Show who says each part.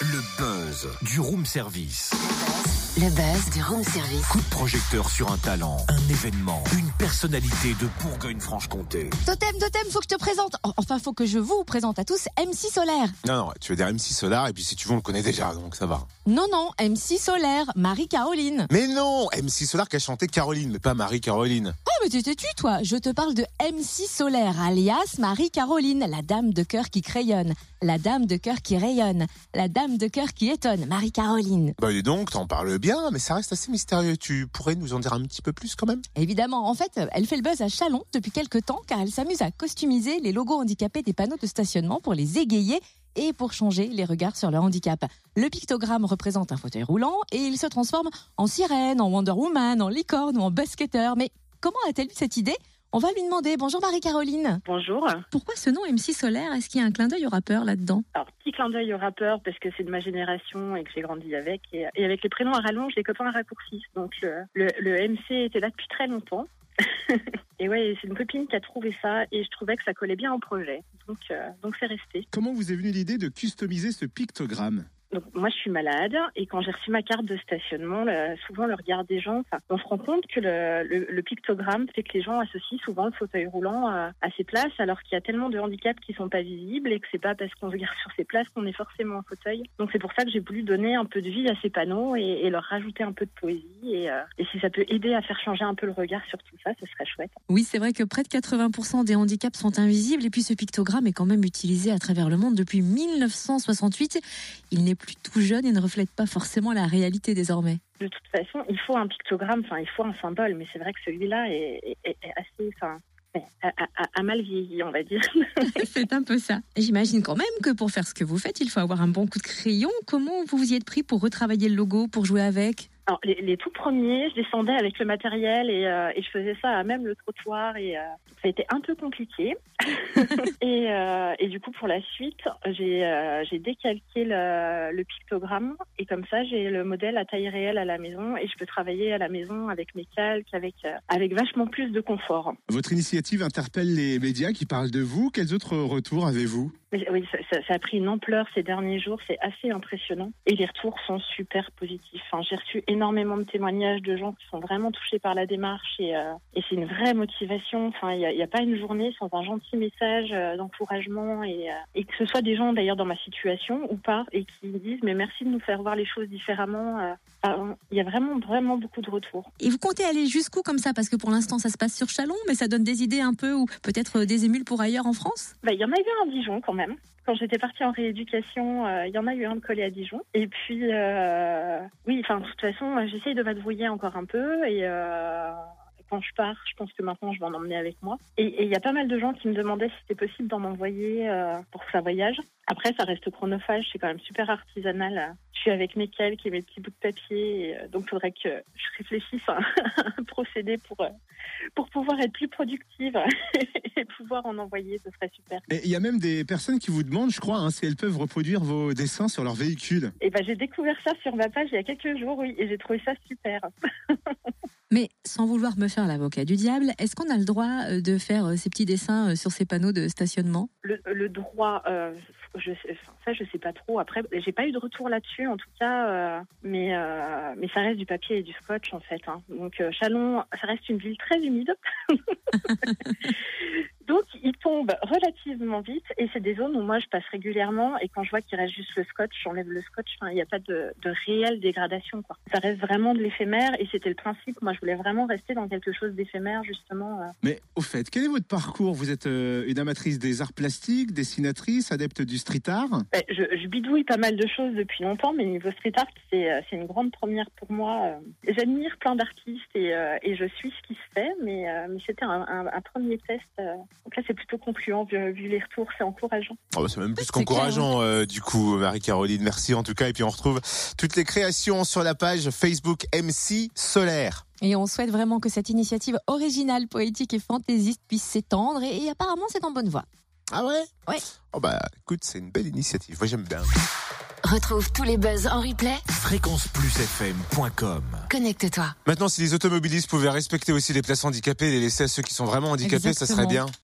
Speaker 1: Le buzz du room service.
Speaker 2: Le buzz du room service.
Speaker 1: Coup de projecteur sur un talent, un événement, une personnalité de Bourgogne-Franche-Comté.
Speaker 3: Totem, totem, faut que je te présente. Enfin, faut que je vous présente à tous MC Solaire.
Speaker 4: Non, non, tu veux dire MC Solar et puis si tu veux, on le connaît déjà, donc ça va.
Speaker 3: Non, non, MC Solaire, Marie-Caroline.
Speaker 4: Mais non, MC Solar qui a chanté Caroline, mais pas Marie-Caroline.
Speaker 3: Oh, mais t'es têtu, toi. Je te parle de MC Solaire, alias Marie-Caroline, la dame de cœur qui crayonne, la dame de cœur qui rayonne, la dame de cœur qui Marie-Caroline.
Speaker 4: Bah dis donc, t'en parles bien, mais ça reste assez mystérieux. Tu pourrais nous en dire un petit peu plus quand même?
Speaker 3: Évidemment, en fait, elle fait le buzz à Chalon depuis quelques temps car elle s'amuse à customiser les logos handicapés des panneaux de stationnement pour les égayer et pour changer les regards sur le handicap. Le pictogramme représente un fauteuil roulant et il se transforme en sirène, en Wonder Woman, en licorne ou en basketteur. Mais comment a-t-elle eu cette idée? On va lui demander. Bonjour Marie-Caroline.
Speaker 5: Bonjour.
Speaker 3: Pourquoi ce nom MC Solaire? Est-ce qu'il y a un clin d'œil au rappeur là-dedans?
Speaker 5: Alors, petit clin d'œil au rappeur parce que c'est de ma génération et que j'ai grandi avec. Et, et avec les prénoms à rallonge, les copains à raccourcis. Donc, le, le, le MC était là depuis très longtemps. et ouais, c'est une copine qui a trouvé ça et je trouvais que ça collait bien au projet. Donc, euh, donc c'est resté.
Speaker 6: Comment vous est venue l'idée de customiser ce pictogramme?
Speaker 5: Moi, je suis malade et quand j'ai reçu ma carte de stationnement, souvent le regard des gens, on se rend compte que le, pictogramme fait que les gens associent souvent le fauteuil roulant à, à ces places, alors qu'il y a tellement de handicaps qui sont pas visibles et que c'est pas parce qu'on regarde sur ces places qu'on est forcément en fauteuil. Donc c'est pour ça que j'ai voulu donner un peu de vie à ces panneaux et, et leur rajouter un peu de poésie. Et, euh, et si ça peut aider à faire changer un peu le regard sur tout ça, ce serait chouette.
Speaker 3: Oui, c'est vrai que près de 80% des handicaps sont invisibles et puis ce pictogramme est quand même utilisé à travers le monde depuis 1968. Il n'est plus tout jeune et ne reflète pas forcément la réalité désormais.
Speaker 5: De toute façon, il faut un pictogramme, enfin il faut un symbole, mais c'est vrai que celui-là est, est- est- est assez, enfin, a, a- a- a mal vieilli, on va dire.
Speaker 3: C'est un peu ça. J'imagine quand même que pour faire ce que vous faites, il faut avoir un bon coup de crayon. Comment vous vous y êtes pris pour retravailler le logo, pour jouer avec?
Speaker 5: Alors, les, les tout premiers, je descendais avec le matériel et, euh, et je faisais ça à même le trottoir et euh, ça a été un peu compliqué. et, euh, et du coup, pour la suite, j'ai euh, j'ai décalqué le, le pictogramme et comme ça, j'ai le modèle à taille réelle à la maison et je peux travailler à la maison avec mes calques, avec, euh, avec vachement plus de confort.
Speaker 6: Votre initiative interpelle les médias qui parlent de vous. Quels autres retours avez-vous?
Speaker 5: Oui, ça, a pris une ampleur ces derniers jours, c'est assez impressionnant. Et les retours sont super positifs. Enfin, j'ai reçu énormément de témoignages de gens qui sont vraiment touchés par la démarche et, euh, c'est une vraie motivation. Enfin, il n'y a pas une journée sans un gentil message euh, d'encouragement et, euh, et que ce soit des gens d'ailleurs dans ma situation ou pas et qui me disent mais merci de nous faire voir les choses différemment. Euh. Enfin, Il y a vraiment vraiment beaucoup de retours.
Speaker 3: Et vous comptez aller jusqu'où comme ça? Parce que pour l'instant, ça se passe sur Chalon, mais ça donne des idées un peu ou peut-être des émules pour ailleurs en France?
Speaker 5: Bah, il y en a eu un à Dijon quand même. Quand j'étais partie en rééducation, euh, il y en a eu un de collé à Dijon. Et puis, euh, oui, enfin, de toute façon, euh, j'essaye de m'adbrouiller encore un peu. Et euh, quand je pars, je pense que maintenant, je vais en emmener avec moi. Et il y a pas mal de gens qui me demandaient si c'était possible d'en envoyer euh, pour que ça voyage. Après, ça reste chronophage, c'est quand même super artisanal. Je suis avec mes calques et mes petits bouts de papier. et, euh, donc, il faudrait que je réfléchisse à un procédé pour, euh, pour pouvoir être plus productive et pouvoir en envoyer. Ce serait super.
Speaker 6: Et il y a même des personnes qui vous demandent, je crois, hein, si elles peuvent reproduire vos dessins sur leur véhicule.
Speaker 5: Et ben, j'ai découvert ça sur ma page il y a quelques jours, oui, et j'ai trouvé ça super.
Speaker 3: Mais sans vouloir me faire l'avocat du diable, est-ce qu'on a le droit euh, de faire euh, ces petits dessins euh, sur ces panneaux de stationnement?
Speaker 5: Le, le droit, euh, je ça je sais pas trop. Après, j'ai pas eu de retour là-dessus en tout cas, euh, mais euh, mais ça reste du papier et du scotch en fait. hein. Donc Chalon, ça reste une ville très humide. Donc il tombe relativement vite et c'est des zones où moi je passe régulièrement et quand je vois qu'il reste juste le scotch, j'enlève le scotch. Enfin, il n'y a pas de, de réelle dégradation quoi. Ça reste vraiment de l'éphémère et c'était le principe. Moi je voulais vraiment rester dans quelque chose d'éphémère justement. euh,
Speaker 6: Mais au fait, quel est votre parcours? Vous êtes euh, une amatrice des arts plastiques, dessinatrice, adepte du street art?
Speaker 5: Ben, je, je bidouille pas mal de choses depuis longtemps, mais niveau street art, c'est euh, une grande première pour moi. J'admire plein d'artistes et, euh, et je suis ce qui se fait, mais, mais c'était un, un- un premier test. Donc là, c'est plutôt concluant vu, vu les retours, c'est encourageant.
Speaker 4: Oh, bah, c'est même plus qu'encourageant euh, du coup, Marie-Caroline. Merci en tout cas. Et puis on retrouve toutes les créations sur la page Facebook MC Solaire.
Speaker 3: Et on souhaite vraiment que cette initiative originale, poétique et fantaisiste puisse s'étendre. Et, et apparemment, c'est en bonne voie.
Speaker 4: Ah ouais?
Speaker 3: Ouais.
Speaker 4: Oh bah écoute, c'est une belle initiative. Moi j'aime bien.
Speaker 2: Retrouve tous les buzz en replay.
Speaker 1: fréquenceplusfm.com
Speaker 2: Connecte-toi.
Speaker 4: Maintenant, si les automobilistes pouvaient respecter aussi les places handicapées et les laisser à ceux qui sont vraiment handicapés, ça serait bien.